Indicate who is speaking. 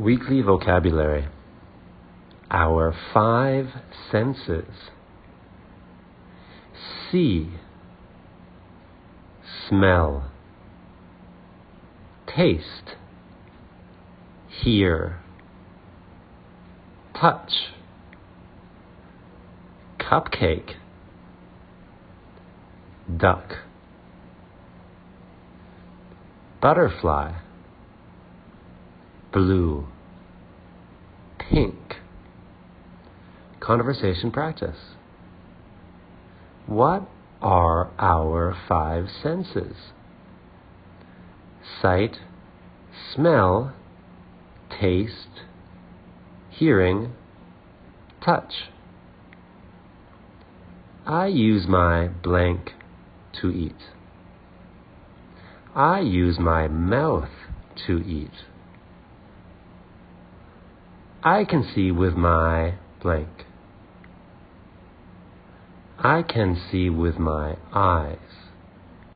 Speaker 1: Weekly vocabulary. Our five senses. See, smell, taste, hear, touch, cupcake, duck, butterfly blue, pink. Conversation practice. What are our five senses? Sight, smell, taste, hearing, touch. I use my blank to eat. I use my mouth to eat. I can see with my blank. I can see with my eyes.